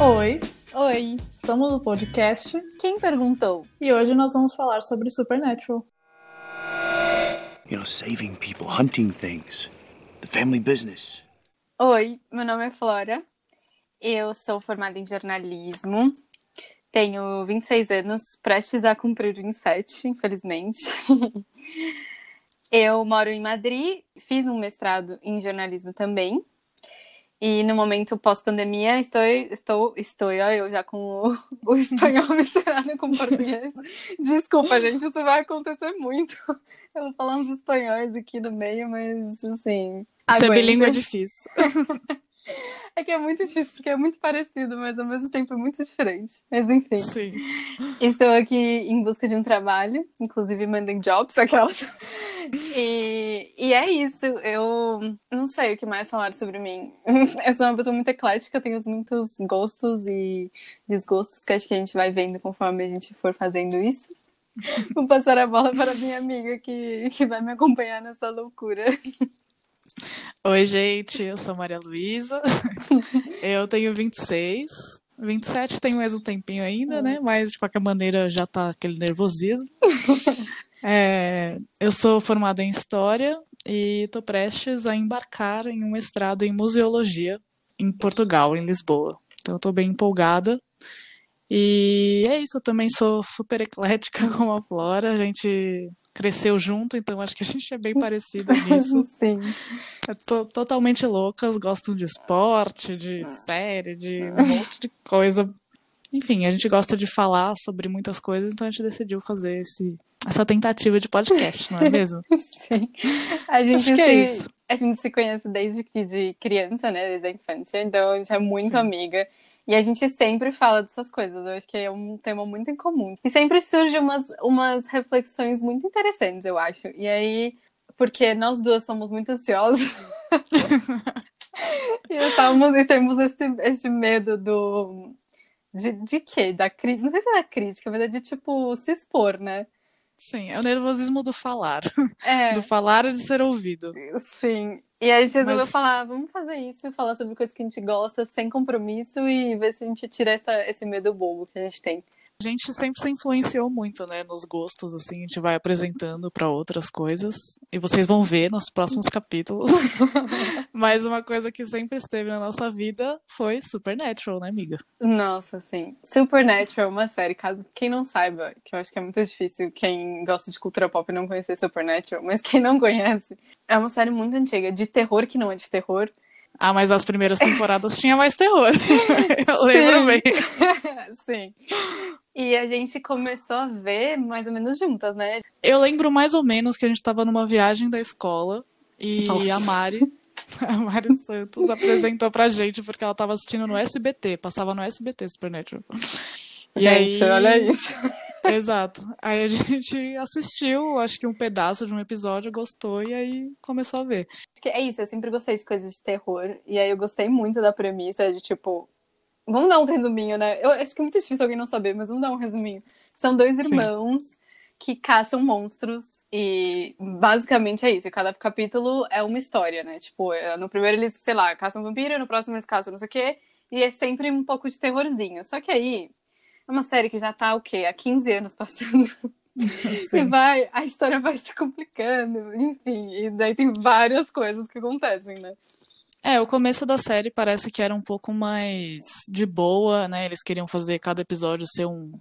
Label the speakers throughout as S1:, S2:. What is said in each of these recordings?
S1: Oi,
S2: Oi,
S1: somos o podcast
S2: quem perguntou?
S1: e hoje nós vamos falar sobre Supernatural.
S3: You know, saving people, hunting things, the family business.
S2: Oi, meu nome é Flora. Eu sou formada em jornalismo. Tenho 26 anos, prestes a cumprir 27, infelizmente. Eu moro em Madrid, fiz um mestrado em jornalismo também. E no momento pós-pandemia, estou, estou, estou, ó, eu já com o, o espanhol misturado com o português. Desculpa, gente, isso vai acontecer muito. Eu vou falar uns espanhóis aqui no meio, mas assim.
S1: Ser
S2: aguentem.
S1: bilíngue é difícil.
S2: É que é muito difícil, porque é muito parecido, mas ao mesmo tempo é muito diferente. Mas enfim,
S1: Sim.
S2: estou aqui em busca de um trabalho, inclusive mandem jobs, aquelas. E, e é isso, eu não sei o que mais falar sobre mim. Eu sou uma pessoa muito eclética, tenho muitos gostos e desgostos que acho que a gente vai vendo conforme a gente for fazendo isso. Vou passar a bola para minha amiga que, que vai me acompanhar nessa loucura.
S1: Oi, gente, eu sou Maria Luísa. Eu tenho 26. 27 tem mais um tempinho ainda, né? Mas de qualquer maneira já tá aquele nervosismo. É, eu sou formada em História e tô prestes a embarcar em um mestrado em Museologia em Portugal, em Lisboa. Então eu tô bem empolgada. E é isso, eu também sou super eclética como a Flora. A gente cresceu junto, então acho que a gente é bem parecida nisso.
S2: Sim.
S1: É to- totalmente loucas, gostam de esporte, de série, de um monte de coisa. Enfim, a gente gosta de falar sobre muitas coisas, então a gente decidiu fazer esse, essa tentativa de podcast, não é mesmo?
S2: Sim. A gente,
S1: Acho que é
S2: se,
S1: isso.
S2: a gente se conhece desde que de criança, né? Desde a infância. Então a gente é muito
S1: Sim.
S2: amiga. E a gente sempre fala dessas coisas. Eu acho que é um tema muito em comum. E sempre surgem umas, umas reflexões muito interessantes, eu acho. E aí, porque nós duas somos muito ansiosas. e, estamos, e temos esse, esse medo do. De, de quê? Da cri... Não sei se é da crítica, mas é de tipo se expor, né?
S1: Sim, é o nervosismo do falar.
S2: É.
S1: Do falar e de ser ouvido.
S2: Sim. E aí a gente resolveu
S1: Mas-
S2: falar, vamos fazer isso, falar sobre coisas que a gente gosta, sem compromisso, e ver se a gente tira essa, esse medo bobo que a gente tem.
S1: A gente sempre se influenciou muito, né, nos gostos, assim, a gente vai apresentando para outras coisas, e vocês vão ver nos próximos capítulos. Mas uma coisa que sempre esteve na nossa vida foi Supernatural, né, amiga?
S2: Nossa, sim. Supernatural é uma série, caso quem não saiba, que eu acho que é muito difícil quem gosta de cultura pop não conhecer Supernatural, mas quem não conhece, é uma série muito antiga, de terror que não é de terror.
S1: Ah, mas as primeiras temporadas tinha mais terror. Eu lembro
S2: Sim.
S1: bem.
S2: sim. E a gente começou a ver mais ou menos juntas, né?
S1: Eu lembro mais ou menos que a gente tava numa viagem da escola e
S2: Nossa.
S1: a Mari, a Mari Santos, apresentou pra gente porque ela tava assistindo no SBT, passava no SBT Supernatural. E
S2: gente,
S1: aí-
S2: olha isso.
S1: Exato. Aí a gente assistiu, acho que um pedaço de um episódio, gostou e aí começou a ver.
S2: É isso, eu sempre gostei de coisas de terror. E aí eu gostei muito da premissa de tipo. Vamos dar um resuminho, né? Eu acho que é muito difícil alguém não saber, mas vamos dar um resuminho. São dois
S1: Sim.
S2: irmãos que caçam monstros. E basicamente é isso. E cada capítulo é uma história, né? Tipo, é, no primeiro eles, sei lá, caçam vampiro, no próximo eles caçam não sei o quê. E é sempre um pouco de terrorzinho. Só que aí é uma série que já tá o quê? Há 15 anos passando. E
S1: Sim.
S2: vai, a história vai se complicando, enfim, e daí tem várias coisas que acontecem, né?
S1: É, o começo da série parece que era um pouco mais de boa, né? Eles queriam fazer cada episódio ser um,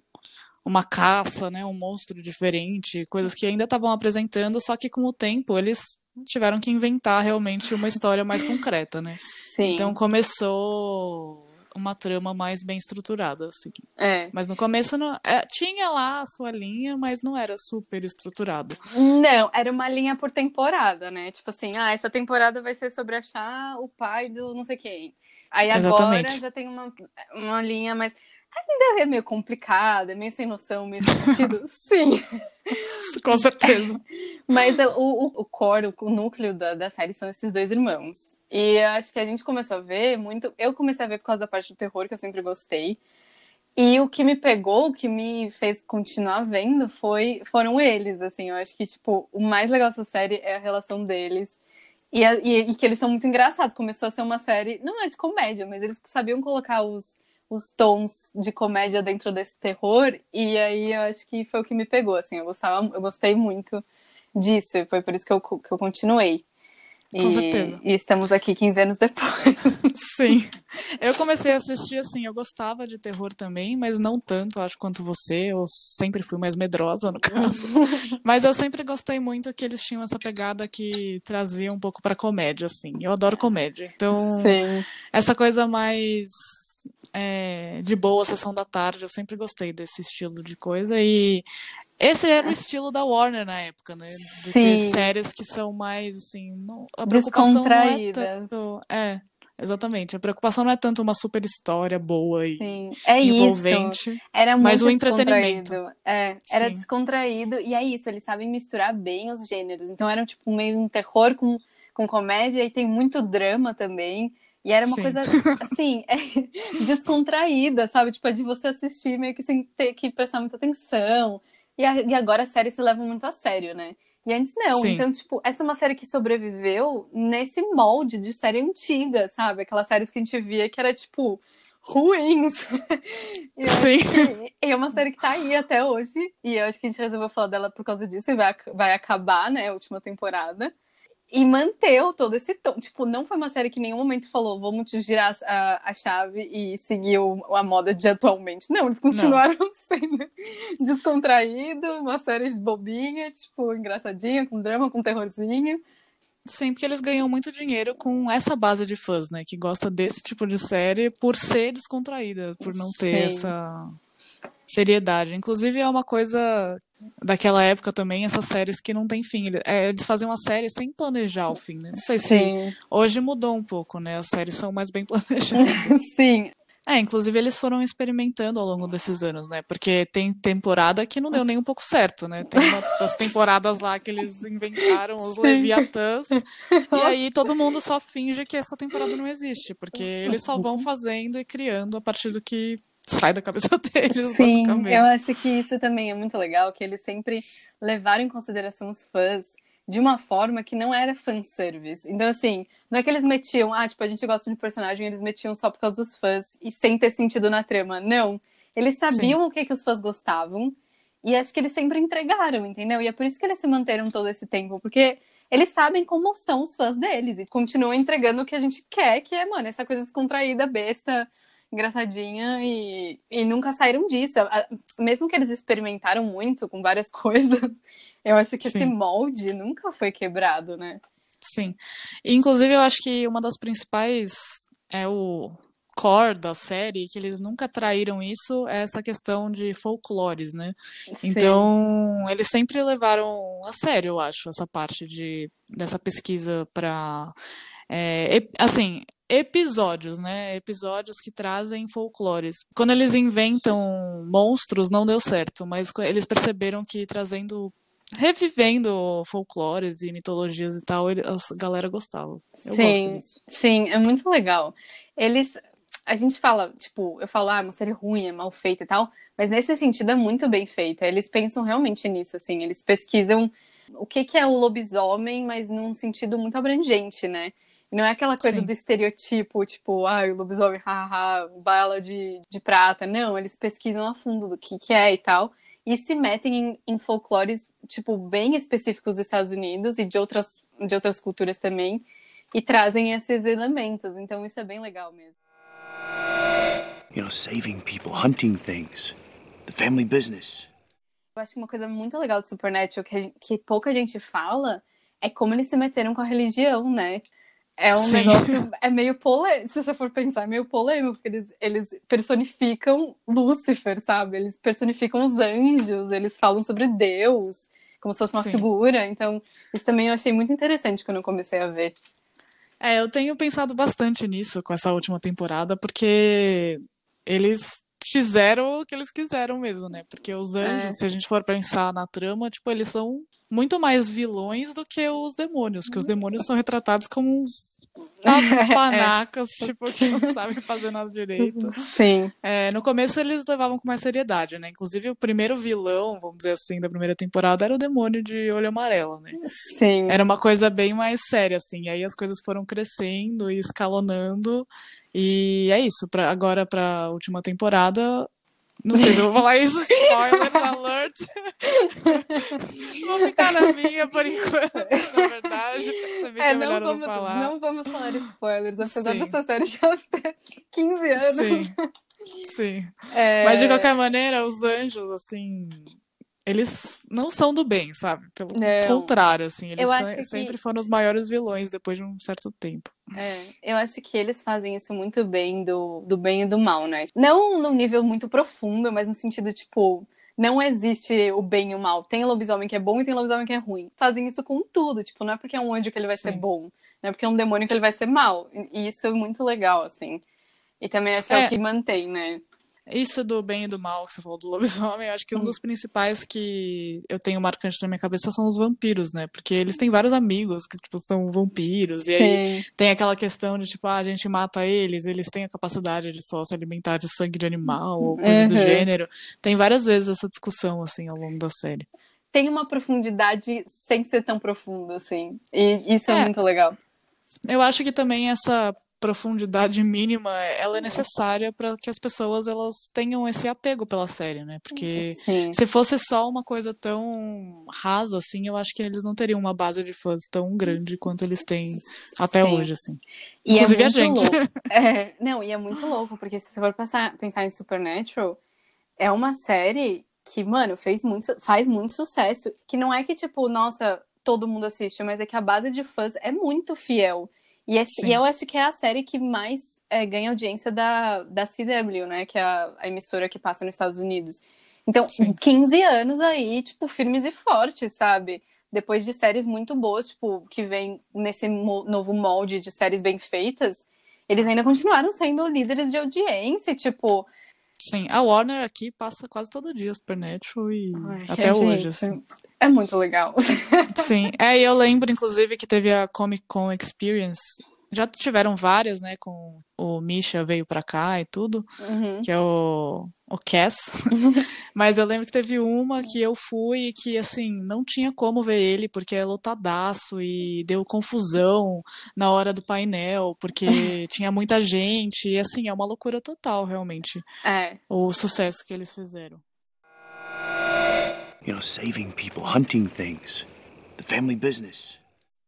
S1: uma caça, né? Um monstro diferente, coisas que ainda estavam apresentando, só que com o tempo eles tiveram que inventar realmente uma história mais concreta, né?
S2: Sim.
S1: Então começou uma trama mais bem estruturada, assim.
S2: é.
S1: Mas no começo não, é, tinha lá a sua linha, mas não era super estruturado.
S2: Não, era uma linha por temporada, né? Tipo assim, ah, essa temporada vai ser sobre achar o pai do não sei quem. Aí agora
S1: Exatamente.
S2: já tem uma, uma linha mais. Ainda é meio complicada, é meio sem noção, meio sem sentido. Sim.
S1: Com certeza.
S2: Mas o, o, o core, o núcleo da, da série são esses dois irmãos. E acho que a gente começou a ver muito. Eu comecei a ver por causa da parte do terror, que eu sempre gostei. E o que me pegou, o que me fez continuar vendo, foi, foram eles, assim. Eu acho que, tipo, o mais legal dessa série é a relação deles. E, a- e- e que eles são muito engraçados. Começou a ser uma série, não é de comédia, mas eles sabiam colocar os, os tons de comédia dentro desse terror, e aí eu acho que foi o que me pegou, assim, eu gostava, eu gostei muito disso, e foi por isso que eu, que eu continuei.
S1: Com e, certeza.
S2: E estamos aqui 15 anos depois.
S1: Sim. Eu comecei a assistir assim, eu gostava de terror também, mas não tanto, acho, quanto você. Eu sempre fui mais medrosa, no caso. mas eu sempre gostei muito que eles tinham essa pegada que trazia um pouco pra comédia, assim. Eu adoro comédia. Então,
S2: Sim.
S1: essa coisa mais é, de boa sessão da tarde, eu sempre gostei desse estilo de coisa. E esse era o estilo da Warner na época, né? De
S2: Sim.
S1: séries que são mais, assim, não, a preocupação não é
S2: Descontraídas.
S1: tanto... É, exatamente. A preocupação não é tanto uma super história boa e
S2: Sim, é isso.
S1: envolvente.
S2: Era muito
S1: Mas o entretenimento.
S2: É, era
S1: Sim.
S2: descontraído. E é isso, eles sabem misturar bem os gêneros. Então era tipo meio um terror com, com comédia e tem muito drama também. E era uma
S1: Sim.
S2: coisa, assim, é, descontraída, sabe? Tipo, é de você assistir meio que sem ter que prestar muita atenção. E, a- e agora as séries se levam muito a sério, né? E antes não.
S1: Sim.
S2: Então, tipo, essa é uma série que sobreviveu nesse molde de série antiga, sabe? Aquelas séries que a gente via que era, tipo, ruins. E
S1: Sim.
S2: que é uma série que tá aí até hoje. E eu acho que a gente resolveu falar dela por causa disso e vai, vai acabar, né, a última temporada. E manteu todo esse tom. Tipo, não foi uma série que em nenhum momento falou, vamos te girar a, a chave e seguir o- a moda de atualmente. Não, eles continuaram sendo descontraído, uma série bobinha, tipo, engraçadinha, com drama, com terrorzinho.
S1: Sim, porque eles ganham muito dinheiro com essa base de fãs, né? Que gosta desse tipo de série por ser descontraída, por não ter
S2: Sim.
S1: essa seriedade. Inclusive, é uma coisa daquela época também, essas séries que não tem fim. É, Eles fazem uma série sem planejar o fim, né? Não sei se
S2: Sim,
S1: hoje mudou um pouco, né? As séries são mais bem planejadas.
S2: sim.
S1: É, inclusive eles foram experimentando ao longo desses anos, né? Porque tem temporada que não deu nem um pouco certo, né? Tem uma das temporadas lá que eles inventaram os
S2: Sim.
S1: Leviatãs, e aí todo mundo só finge que essa temporada não existe, porque eles só vão fazendo e criando a partir do que sai da cabeça deles,
S2: Sim, eu acho que isso também é muito legal, que eles sempre levaram em consideração os fãs de uma forma que não era fanservice. Então, assim, não é que eles metiam, ah, tipo, a gente gosta de um personagem, eles metiam só por causa dos fãs e sem ter sentido na trama. Não. Eles sabiam o que, que os fãs gostavam e acho que eles sempre entregaram, entendeu? E é por isso que eles se manteram todo esse tempo, porque eles sabem como são os fãs deles e continuam entregando o que a gente quer, que é, mano, essa coisa descontraída, besta, engraçadinha e, e nunca saíram disso. Mesmo que eles experimentaram muito com várias coisas, eu acho que esse
S1: Sim.
S2: molde nunca foi quebrado, né?
S1: Sim. Inclusive, eu acho que uma das principais é o core da série, que eles nunca traíram isso, é essa questão de folclores, né?
S2: Sim.
S1: Então, eles sempre levaram a sério, eu acho, essa parte de, dessa pesquisa para, assim, episódios, né? Episódios que trazem folclores. Quando eles inventam monstros, não deu certo, mas eles perceberam que trazendo, revivendo folclores e mitologias e tal, ele- a galera gostava. Eu gosto
S2: Sim,
S1: disso.
S2: sim, é muito legal. Eles. A gente fala, tipo, eu falo, ah, uma série ruim, é mal feita e tal, mas nesse sentido é muito bem feita. Eles pensam realmente nisso, assim, eles pesquisam o que, que é o lobisomem, mas num sentido muito abrangente, né? Não é aquela coisa
S1: Sim.
S2: do estereotipo, tipo, ah, o lobisomem, haha, bala de, de prata. Não, eles pesquisam a fundo do que, que é e tal. E se metem em, em folclores, tipo, bem específicos dos Estados Unidos e de outras, de outras culturas também e trazem esses elementos. Então isso é bem legal mesmo.
S3: You know, saving people, hunting things, the family business.
S2: Eu acho que uma coisa muito legal do Supernatural que, gente- que pouca gente fala é como eles se meteram com a religião, né? É um
S1: Sim.
S2: negócio, é meio polêmico, se você for pensar, é meio polêmico, porque eles, eles personificam Lúcifer, sabe? Eles personificam os anjos, eles falam sobre Deus, como se fosse uma
S1: Sim.
S2: figura. Então, isso também eu achei muito interessante quando eu comecei a ver.
S1: É, eu tenho pensado bastante nisso com essa última temporada, porque eles fizeram o que eles quiseram mesmo, né? Porque os anjos,
S2: É.
S1: se a gente for pensar na trama, tipo, eles são muito mais vilões do que os demônios, porque os demônios são retratados como uns
S2: É.
S1: panacas, tipo, que não sabem fazer nada direito.
S2: Sim.
S1: É, no começo eles levavam com mais seriedade, né? Inclusive o primeiro vilão, vamos dizer assim, da primeira temporada era o demônio de olho amarelo, né?
S2: Sim.
S1: Era uma coisa bem mais séria, assim. Aí as coisas foram crescendo e escalonando. E é isso. Pra, agora, pra última temporada. Não sei se eu vou falar isso, spoiler alert. vou ficar na minha por enquanto, na verdade. É,
S2: É,
S1: melhor
S2: vamos,
S1: não falar.
S2: não vamos falar spoilers, apesar
S1: Sim.
S2: dessa série já ter 15 anos.
S1: Sim, sim.
S2: É,
S1: Mas de qualquer maneira, os anjos, assim. Eles não são do bem, sabe? Pelo
S2: Não.
S1: contrário, assim. Eles são-
S2: que-
S1: sempre foram os maiores vilões depois de um certo tempo.
S2: É, eu acho que eles fazem isso muito bem do, do bem e do mal, né? Não num nível muito profundo, mas no sentido, tipo, não existe o bem e o mal. Tem lobisomem que é bom e tem lobisomem que é ruim. Fazem isso com tudo, tipo, não é porque é um anjo que ele vai ser
S1: Sim.
S2: bom, não é porque é um demônio que ele vai ser mal. E isso é muito legal, assim. E também acho que é,
S1: É.
S2: o que mantém, né?
S1: Isso do bem e do mal que você falou do lobisomem, eu acho que um
S2: Hum.
S1: dos principais que eu tenho marcante na minha cabeça são os vampiros, né? Porque eles têm vários amigos que, tipo, são vampiros. E aí
S2: Sim.
S1: tem aquela questão de, tipo, ah, a gente mata eles, eles têm a capacidade de só se alimentar de sangue de animal ou coisa do
S2: Uhum.
S1: gênero. Tem várias vezes essa discussão, assim, ao longo da série.
S2: Tem uma profundidade sem ser tão profundo, assim. E isso é,
S1: É.
S2: muito legal.
S1: Eu acho que também essa profundidade mínima, ela é necessária para que as pessoas elas tenham esse apego pela série, né? Porque
S2: Sim.
S1: se fosse só uma coisa tão rasa assim, eu acho que eles não teriam uma base de fãs tão grande quanto eles têm até
S2: Sim.
S1: hoje, assim.
S2: E
S1: Inclusive
S2: é
S1: a gente.
S2: É, não, e é muito louco, porque se você for pensar, pensar em Supernatural, é uma série que, mano, fez muito, faz muito sucesso. Que não é que, tipo, nossa, todo mundo assiste, mas é que a base de fãs é muito fiel. E, é- e eu acho que é a série que mais é, ganha audiência da, da CW, né? Que é a, a emissora que passa nos Estados Unidos. Então,
S1: Sim.
S2: 15 anos aí, tipo, firmes e fortes, sabe? Depois de séries muito boas, tipo, que vem nesse novo molde de séries bem feitas, eles ainda continuaram sendo líderes de audiência, tipo.
S1: Sim, a Warner aqui passa quase todo dia Supernatural e
S2: ai,
S1: até
S2: é,
S1: hoje,
S2: gente,
S1: assim.
S2: É muito legal.
S1: Sim, é, eu lembro, inclusive, que teve a Comic Con Experience. Já tiveram várias, né? Com o Misha veio pra cá e tudo,
S2: Uhum.
S1: que é o, o Cass. Mas eu lembro que teve uma que eu fui e que, assim, não tinha como ver ele, porque é lotadaço e deu confusão na hora do painel, porque tinha muita gente. E, assim, é uma loucura total, realmente,
S2: É.
S1: o sucesso que eles fizeram.
S3: You know, saving people, hunting things, the family business.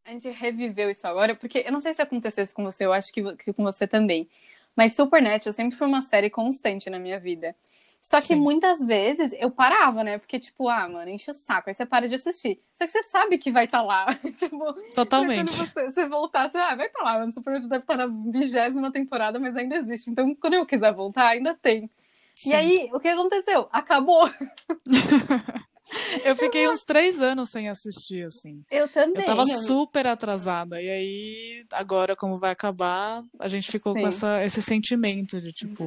S2: A gente reviveu isso agora, porque eu não sei se aconteceu isso com você, eu acho que, que com você também. Mas Supernatural sempre foi uma série constante na minha vida. Só que
S1: Sim.
S2: muitas vezes eu parava, né? Porque, tipo, ah, mano, enche o saco. Aí você para de assistir. Só que você sabe que vai estar lá. tipo,
S1: Totalmente.
S2: Quando você, você voltar, você ah, vai estar lá. Mano, Supernatural deve estar na vigésima temporada, mas ainda existe. Então, quando eu quiser voltar, ainda tem.
S1: Sim.
S2: E aí, o que aconteceu? Acabou.
S1: Eu fiquei uns três anos sem assistir, assim.
S2: Eu também.
S1: Eu tava
S2: eu-
S1: super atrasada. E aí, agora, como vai acabar, a gente ficou
S2: Sim.
S1: com essa, esse sentimento de tipo,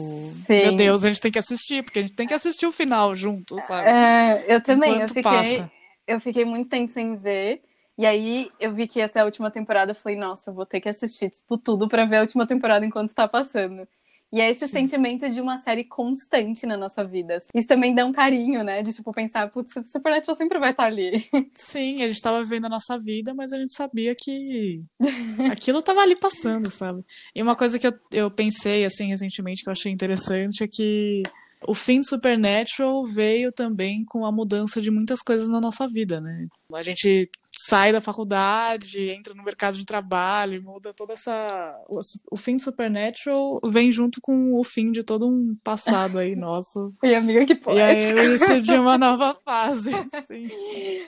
S2: Sim.
S1: meu Deus, a gente tem que assistir, porque a gente tem que assistir o final junto, sabe?
S2: É, eu também. Eu
S1: Enquanto
S2: fiquei,
S1: passa.
S2: eu fiquei muito tempo sem ver. E aí eu vi que essa é a última temporada. Eu falei, nossa, eu vou ter que assistir tipo, tudo pra ver a última temporada enquanto tá passando. E é esse
S1: Sim.
S2: sentimento de uma série constante na nossa vida. Isso também dá um carinho, né? De tipo pensar, putz, Supernatural sempre vai estar ali.
S1: Sim, a gente tava vivendo a nossa vida, mas a gente sabia que aquilo tava ali passando, sabe? E uma coisa que eu, eu pensei, assim, recentemente, que eu achei interessante, é que o fim de Supernatural veio também com a mudança de muitas coisas na nossa vida, né? A gente sai da faculdade, entra no mercado de trabalho, muda toda essa. O, o fim de Supernatural vem junto com o fim de todo um passado aí nosso.
S2: E amiga, que
S1: E aí
S2: poética.
S1: eu início de uma nova fase. Assim.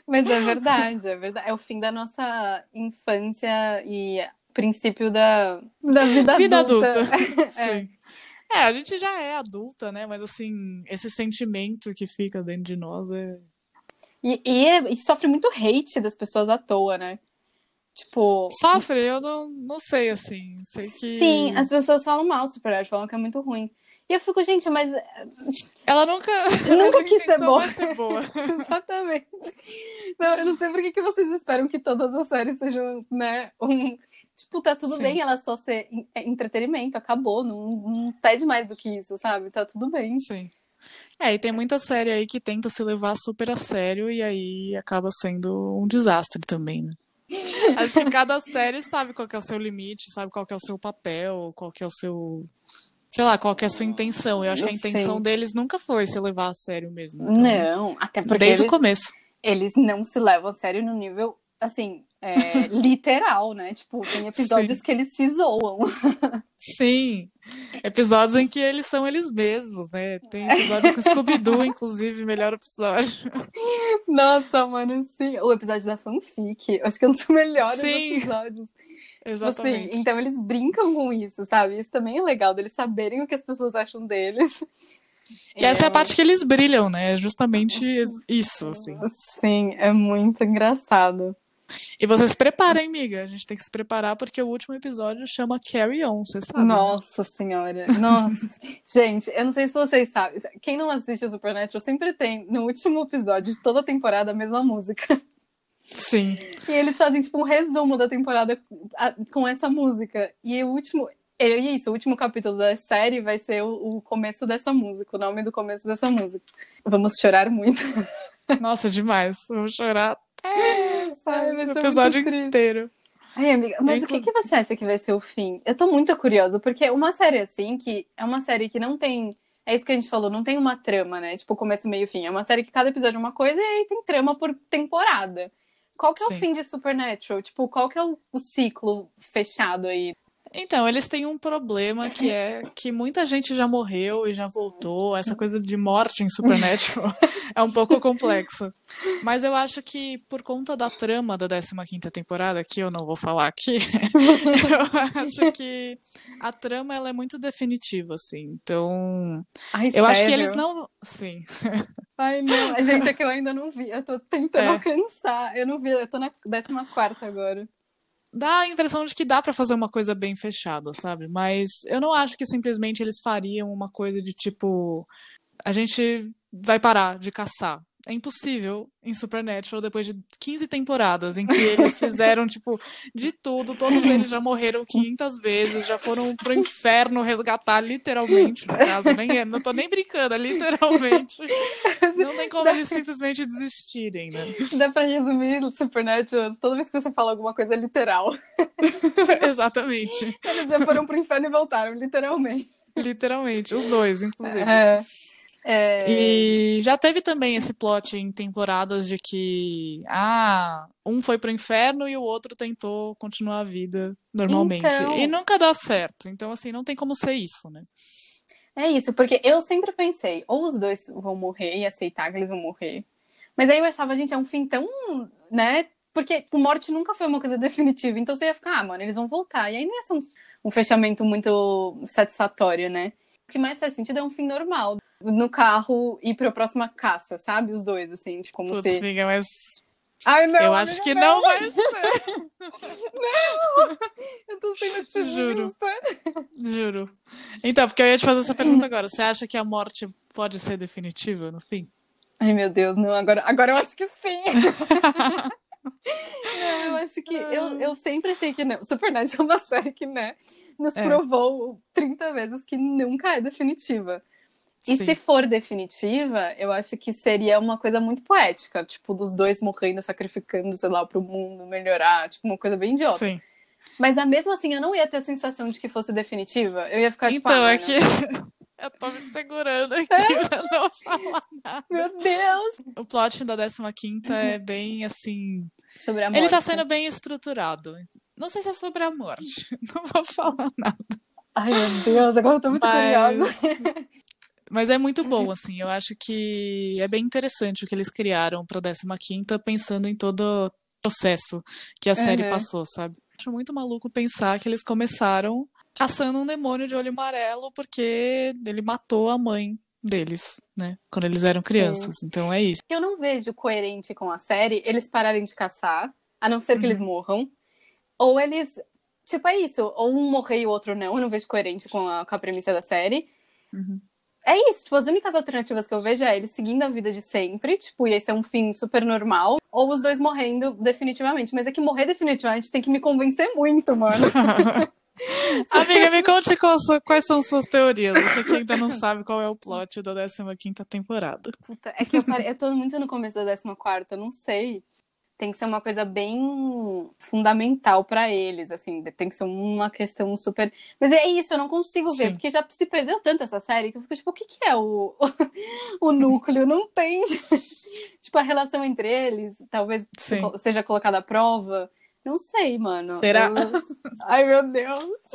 S2: Mas é verdade, é verdade. É o fim da nossa infância e princípio da, da vida,
S1: Vida
S2: adulta.
S1: adulta. Sim. É, a gente já é adulta, né? Mas assim, esse sentimento que fica dentro de nós é.
S2: E, e, é- e sofre muito hate das pessoas à toa, né? Tipo.
S1: Sofre, eu não, não sei, assim. Sei que.
S2: Sim, as pessoas falam mal do Supernatural, falam que é muito ruim. E eu fico, gente, mas.
S1: Ela nunca.
S2: Nunca quis ser boa.
S1: ser boa.
S2: Exatamente. Não, eu não sei por que, que vocês esperam que todas as séries sejam, né, um... Tipo, tá tudo
S1: Sim.
S2: bem ela só ser é entretenimento, acabou, não, não pede mais do que isso, sabe? Tá tudo bem.
S1: Sim. É, e tem muita série aí que tenta se levar super a sério e aí acaba sendo um desastre também, né? Acho que cada série sabe qual é o seu limite, sabe qual é o seu papel, qual que é o seu. Sei lá, qual é a sua intenção. Eu acho que a
S2: Eu
S1: intenção
S2: sei.
S1: deles nunca foi se levar a sério mesmo. Então,
S2: Não, até porque
S1: Desde
S2: eles,
S1: o começo.
S2: eles não se levam a sério no nível, assim, é, literal, né? Tipo, tem episódios
S1: Sim.
S2: que eles se zoam.
S1: Sim. Episódios em que eles são eles mesmos, né? Tem episódio com Scooby-Doo, inclusive, melhor episódio.
S2: Nossa, mano, sim. O episódio da fanfic, acho que é um dos melhores
S1: Sim.
S2: episódios. Tipo assim,
S1: Exatamente.
S2: então eles brincam com isso, sabe? Isso também é legal, deles saberem o que as pessoas acham deles.
S1: E essa é a parte que eles brilham, né? É justamente isso, assim.
S2: Sim, é muito engraçado.
S1: E vocês se preparem, amiga. A gente tem que se preparar porque o último episódio chama Carry On, você sabe? né?
S2: Nossa senhora. Nossa. Gente, eu não sei se vocês sabem. Quem não assiste a Supernatural sempre tem, no último episódio de toda a temporada, a mesma música.
S1: Sim.
S2: E eles fazem, tipo, um resumo da temporada com essa música. E o último. É isso, o último capítulo da série vai ser o, o começo dessa música, o nome do começo dessa música. Vamos chorar muito.
S1: Nossa, demais. Vou chorar
S2: Ai, vai
S1: o
S2: ser
S1: episódio inteiro.
S2: Ai, amiga, mas
S1: Eu,
S2: o que, que você acha que vai ser o fim? Eu tô muito curiosa, porque uma série assim, que é uma série que não tem. É isso que a gente falou, não tem uma trama, né? Tipo, começo, meio, fim. É uma série que cada episódio é uma coisa e aí tem trama por temporada. Qual que é
S1: Sim.
S2: o fim de Supernatural? Tipo, qual que é o, o ciclo fechado aí?
S1: Então, eles têm um problema que é que muita gente já morreu e já voltou. Essa coisa de morte em Supernatural é um pouco complexa. Mas eu acho que por conta da trama da 15ª temporada, que eu não vou falar aqui, eu acho que a trama ela é muito definitiva, assim. Então,
S2: Ai,
S1: eu acho que
S2: sério?
S1: eles não... Sim.
S2: Ai, não. Gente, é que eu ainda não vi. Eu tô tentando
S1: É.
S2: alcançar. Eu não vi, eu tô na 14 agora.
S1: Dá a impressão de que dá pra fazer uma coisa bem fechada, sabe? Mas eu não acho que simplesmente eles fariam uma coisa de tipo. A gente vai parar de caçar. É impossível em Supernatural depois de 15 temporadas em que eles fizeram, tipo, de tudo. Todos eles já morreram 500 vezes, já foram pro inferno resgatar, literalmente, no caso. Nem, não tô nem brincando, é literalmente. Não tem como eles simplesmente desistirem, né?
S2: Dá pra resumir Supernatural? Toda vez que você fala alguma coisa é literal.
S1: Exatamente.
S2: Eles já foram pro inferno e voltaram, literalmente.
S1: Literalmente, os dois, inclusive.
S2: É. É,
S1: E já teve também esse plot em temporadas de que, ah, um foi pro inferno e o outro tentou continuar a vida normalmente.
S2: Então.
S1: E nunca dá certo. Então, assim, não tem como ser isso, né?
S2: é isso, porque eu sempre pensei, ou os dois vão morrer e aceitar que eles vão morrer. Mas aí eu achava, gente, é um fim tão, né? Porque morte nunca foi uma coisa definitiva. Então você ia ficar, ah, mano, eles vão voltar. E aí não ia ser um, um fechamento muito satisfatório, né? O que mais faz sentido é um fim normal. No carro ir pra próxima caça, sabe? Os dois, assim, tipo, como
S1: Putz,
S2: se.
S1: amiga, mas
S2: Ai, não,
S1: eu acho que não vai ser.
S2: Eu tô sendo otimista.
S1: Juro. Juro. Então, porque eu ia te fazer essa pergunta agora. Você acha que a morte pode ser definitiva no fim?
S2: Ai, meu Deus, não, agora, agora eu acho que sim. não, eu acho que. Eu, eu sempre achei que não. Supernatural é uma série que, né, nos
S1: É.
S2: provou 30 vezes que nunca é definitiva. E
S1: Sim.
S2: se for definitiva, eu acho que seria uma coisa muito poética, tipo, dos dois morrendo, sacrificando, sei lá, pro mundo melhorar, tipo, uma coisa bem idiota.
S1: Sim.
S2: Mas a mesmo assim, eu não ia ter a sensação de que fosse definitiva. Eu ia ficar tipo,
S1: Então,
S2: ah,
S1: é que eu tô me segurando aqui pra não falar nada.
S2: meu Deus!
S1: O plot da 15ª é bem assim.
S2: Sobre a morte.
S1: Ele tá sendo bem estruturado. Não sei se é sobre a morte. Não vou falar nada.
S2: Ai, meu Deus, agora eu tô muito curiosa.
S1: Mas, é muito bom, assim. Eu acho que é bem interessante o que eles criaram pra 15ª, pensando em todo o processo que a série
S2: Uhum.
S1: passou, sabe? Acho muito maluco pensar que eles começaram caçando um demônio de olho amarelo porque ele matou a mãe deles, né? Quando eles eram
S2: Sim.
S1: crianças. Então é isso.
S2: Eu não vejo coerente com a série eles pararem de caçar, a não ser que eles morram. Ou eles. Tipo, é isso. Ou um morrer e o outro não. Eu não vejo coerente com a, com a premissa da série.
S1: Uhum.
S2: É isso, tipo, as únicas alternativas que eu vejo é eles seguindo a vida de sempre, tipo, e esse é um fim super normal, ou os dois morrendo definitivamente. Mas é que morrer definitivamente tem que me convencer muito, mano.
S1: Amiga, me conte quais são suas teorias. Você que ainda não sabe qual é o plot da 15 temporada.
S2: Puta, é que eu, pare... eu tô muito no começo da 14, eu não sei tem que ser uma coisa bem fundamental para eles, assim, tem que ser uma questão super. Mas é isso, eu não consigo ver, Sim. porque já se perdeu tanto essa série que eu fico tipo, o que, que é o, o núcleo? Não tem. tipo, a relação entre eles, talvez Sim. seja colocada à prova. Não sei, mano.
S1: Será? Eu...
S2: Ai, meu Deus.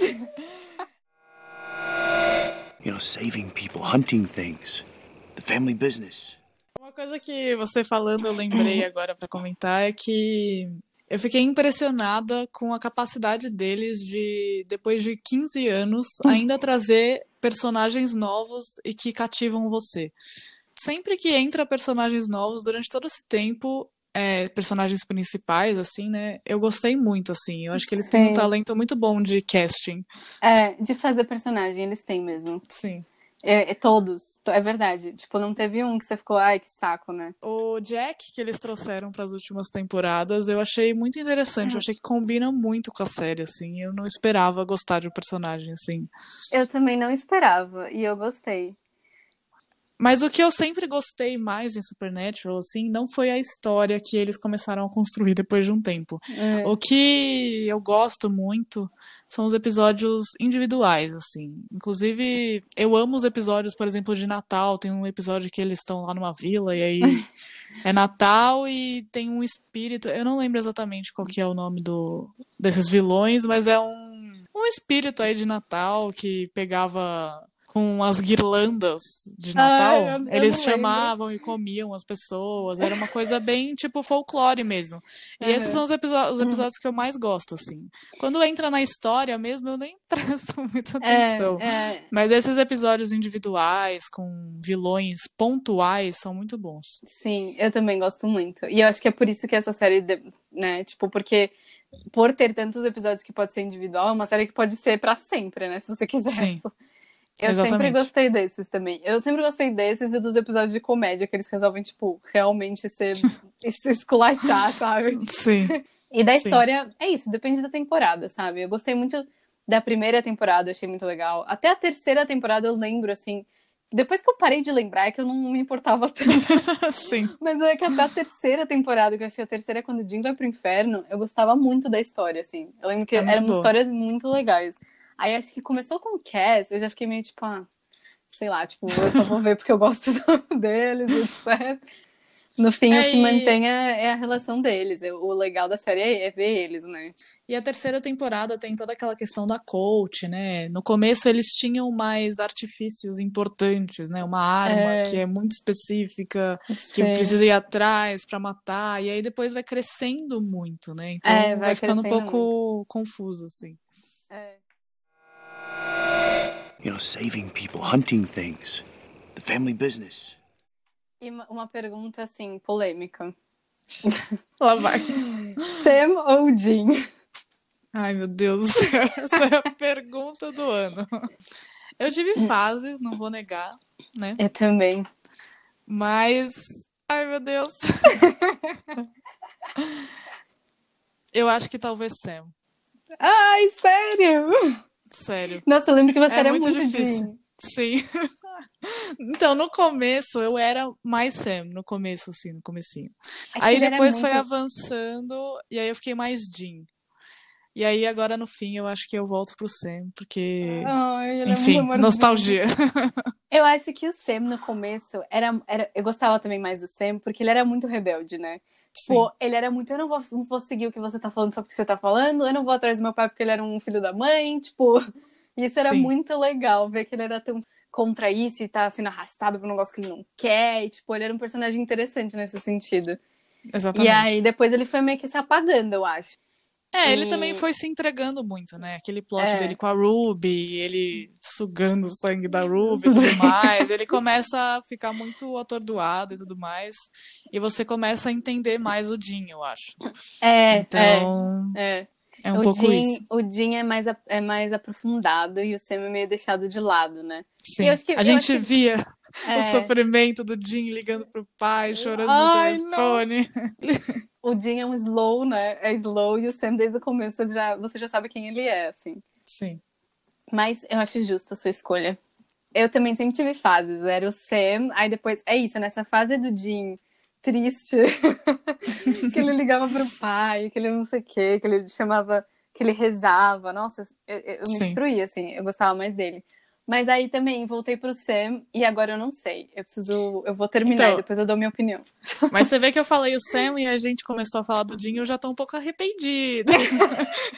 S3: You know, saving people, hunting things, the family business
S1: coisa que você falando eu lembrei agora para comentar é que eu fiquei impressionada com a capacidade deles de, depois de 15 anos, ainda trazer personagens novos e que cativam você. Sempre que entra personagens novos, durante todo esse tempo, é, personagens principais, assim, né? Eu gostei muito, assim. Eu acho que eles Sim. têm um talento muito bom de casting.
S2: É, de fazer personagem, eles têm mesmo.
S1: Sim.
S2: É, é, todos, é verdade. Tipo, não teve um que você ficou, ai, que saco, né?
S1: O Jack que eles trouxeram para as últimas temporadas, eu achei muito interessante. Eu achei que combina muito com a série, assim. Eu não esperava gostar de um personagem assim.
S2: Eu também não esperava, e eu gostei.
S1: Mas o que eu sempre gostei mais em Supernatural, assim, não foi a história que eles começaram a construir depois de um tempo. É. O que eu gosto muito são os episódios individuais, assim. Inclusive, eu amo os episódios, por exemplo, de Natal. Tem um episódio que eles estão lá numa vila e aí é Natal e tem um espírito. Eu não lembro exatamente qual que é o nome do, desses vilões, mas é um, um espírito aí de Natal que pegava com as guirlandas de Natal, eu, eu eles chamavam e comiam as pessoas. Era uma coisa bem tipo folclore mesmo. E esses são os, os, uhum. episódios que eu mais gosto, assim. Quando entra na história mesmo, eu nem presto muita é, atenção. É, é. Mas esses episódios individuais, com vilões pontuais, são muito bons.
S2: Sim, eu também gosto muito. E eu acho que é por isso que essa série, né, tipo, porque por ter tantos episódios que pode ser individual, é uma série que pode ser para sempre, né, se você quiser. Sim. Eu Exatamente. sempre gostei desses também. Eu sempre gostei desses e dos episódios de comédia, que eles resolvem, tipo, realmente ser se esculachar, sabe?
S1: Sim.
S2: E da Sim. história, é isso, depende da temporada, sabe? Eu gostei muito da primeira temporada, achei muito legal. Até a terceira temporada eu lembro, assim. Depois que eu parei de lembrar, é que eu não me importava tanto.
S1: Sim.
S2: Mas é que até a terceira temporada, que eu achei a terceira é quando o Jim vai pro inferno, eu gostava muito da história, assim. Eu lembro que é eram boa. histórias muito legais. Aí acho que começou com o Cass, eu já fiquei meio tipo, ah, sei lá, tipo, eu só vou ver porque eu gosto deles, etc. No fim, é, o que mantém é, é, a relação deles. O legal da série é, é, ver eles, né?
S1: E a terceira temporada tem toda aquela questão da coach, né? No começo eles tinham mais artifícios importantes, né? Uma arma é... que é muito específica, que precisa ir atrás para matar, e aí depois vai crescendo muito, né? Então é, vai, vai ficando um pouco muito. confuso, assim.
S2: É
S3: you know, saving people, hunting things, the family business.
S2: E uma pergunta assim, polêmica.
S1: Lá vai.
S2: Sam ou Jean?
S1: Ai, meu Deus do céu. Essa é a pergunta do ano. Eu tive fases, não vou negar, né?
S2: Eu também.
S1: Mas. Ai, meu Deus. Eu acho que talvez Sam.
S2: Ai, sério?
S1: Sério.
S2: Nossa, eu lembro que você é era muito, muito difícil. De...
S1: Sim. então, no começo, eu era mais Sam, no começo, assim, no comecinho. É aí depois muito... foi avançando, e aí eu fiquei mais Jean. E aí, agora no fim, eu acho que eu volto pro Sam, porque. Ai, enfim, é nostalgia.
S2: eu acho que o Sam no começo era, era. Eu gostava também mais do Sam, porque ele era muito rebelde, né? Tipo, Sim. ele era muito, eu não vou, não vou seguir o que você tá falando só porque você tá falando, eu não vou atrás do meu pai porque ele era um filho da mãe, tipo, isso era Sim. muito legal, ver que ele era tão contra isso e tá sendo arrastado por um negócio que ele não quer, e, tipo, ele era um personagem interessante nesse sentido.
S1: Exatamente.
S2: E aí, depois ele foi meio que se apagando, eu acho.
S1: É, ele também foi se entregando muito, né? Aquele plot é. dele com a Ruby, ele sugando o sangue da Ruby e tudo mais. ele começa a ficar muito atordoado e tudo mais. E você começa a entender mais o Jim, eu acho.
S2: É,
S1: então,
S2: é, é.
S1: É um
S2: o
S1: pouco
S2: Jim,
S1: isso.
S2: O Jim é mais, é mais aprofundado e o Sam é meio deixado de lado, né?
S1: Sim. a gente
S2: que-
S1: via
S2: É,
S1: o sofrimento do Jim ligando pro pai, chorando
S2: Ai,
S1: no telefone.
S2: o Jim é um slow, né? É slow e o Sam desde o começo já, você já sabe quem ele é, assim.
S1: Sim.
S2: Mas eu acho justa a sua escolha. Eu também sempre tive fases. Era o Sam, aí depois. É isso, nessa fase do Jim triste, que ele ligava pro pai, que ele não sei o quê, que ele chamava, que ele rezava. Nossa, eu, eu me
S1: Sim.
S2: destruía, assim, eu gostava mais dele. Mas aí também voltei pro Sam e agora eu não sei. Eu preciso. Eu vou terminar
S1: Então-
S2: e depois eu dou minha opinião.
S1: Mas você vê que eu falei o Sam e a gente começou a falar do Jim, eu já tô um pouco arrependida.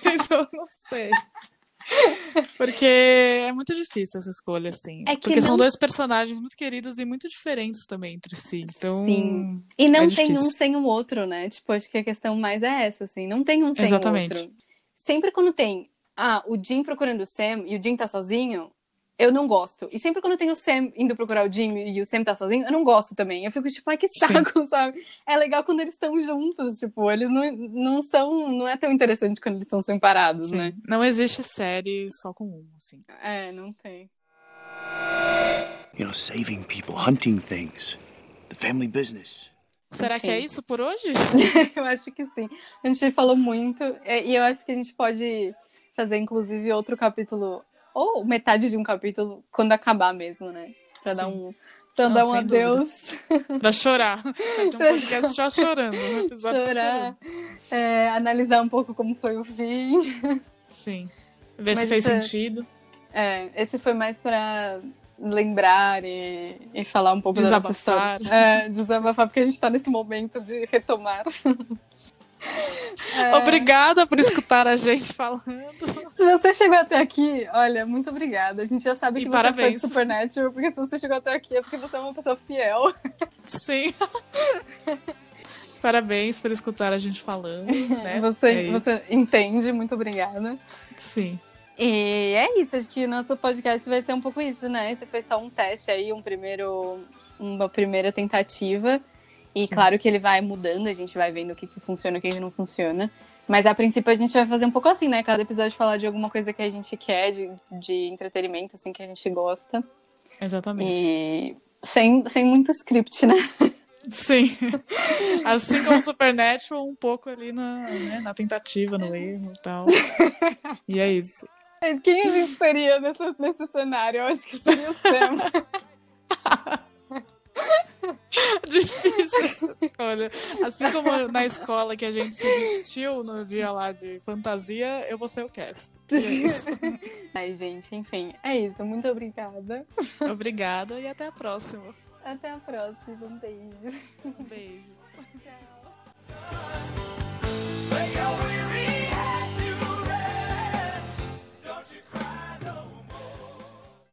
S1: Então eu não sei. Porque é muito difícil essa escolha, assim.
S2: É que
S1: Porque são
S2: não-
S1: dois personagens muito queridos e muito diferentes também entre si. Então.
S2: Sim. E não
S1: É
S2: tem um sem o outro, né? Tipo, acho que a questão mais é essa, assim. Não tem um sem
S1: Exatamente.
S2: o outro. Sempre quando tem, ah, o Jim procurando o Sam e o Jim tá sozinho, eu não gosto. E sempre quando tem o Sam indo procurar o Jim e o Sam tá sozinho, eu não gosto também. Eu fico tipo, ai, que
S1: Sim.
S2: saco, sabe? É legal quando eles estão juntos, tipo, eles não, não são, não é tão interessante quando eles estão separados,
S1: Sim.
S2: né?
S1: Não existe série só com um, assim.
S2: É, não tem.
S3: You know, saving people, hunting things, the family business.
S1: Será que é isso por hoje?
S2: Eu acho que sim. A gente falou muito é, e eu acho que a gente pode fazer, inclusive, outro capítulo, ou metade de um capítulo, quando acabar mesmo, né? Pra dar
S1: Sim.
S2: um, pra
S1: Não,
S2: dar um
S1: dúvida.
S2: adeus,
S1: Pra chorar. Vai ser um
S2: Pra
S1: podcast só chorando. Um episódio só
S2: chorar,
S1: chorando.
S2: é, analisar um pouco como foi o fim.
S1: Sim. Ver se
S2: Mas
S1: fez
S2: isso é-
S1: sentido.
S2: É, esse foi mais pra lembrar e, e falar um pouco da nossa
S1: Desabafar.
S2: história. É, desabafar, porque a gente tá nesse momento de retomar. É.
S1: Obrigada por escutar a gente falando.
S2: Se você chegou até aqui, olha, muito obrigada. A gente já sabe
S1: E
S2: que
S1: parabéns.
S2: você foi do Supernatural, porque se você chegou até aqui é porque você é uma pessoa fiel.
S1: Sim. Parabéns por escutar a gente falando. Né?
S2: Você,
S1: É
S2: você entende, muito obrigada.
S1: Sim.
S2: E é isso, acho que o nosso podcast vai ser um pouco isso, né? Esse foi só um teste aí, um primeiro, uma primeira tentativa. E
S1: Sim.
S2: claro que ele vai mudando, a gente vai vendo o que, que funciona e o que, que não funciona. Mas a princípio a gente vai fazer um pouco assim, né? Cada episódio falar de alguma coisa que a gente quer, de, de entretenimento, assim, que a gente gosta.
S1: Exatamente.
S2: E sem, sem muito script, né?
S1: Sim. Assim como Supernatural, um pouco ali na, né, na tentativa, no erro e tal. E é isso.
S2: Mas quem a gente seria nesse, nesse cenário? Eu acho que seria o Sam.
S1: Difícil essa escolha. Assim como na escola que a gente se vestiu no dia lá de fantasia, eu vou ser o Cass. É isso.
S2: Ai, gente, enfim, é isso. Muito obrigada.
S1: Obrigada e até a próxima.
S2: Até a próxima. Um beijo.
S1: Beijos.
S2: Tchau.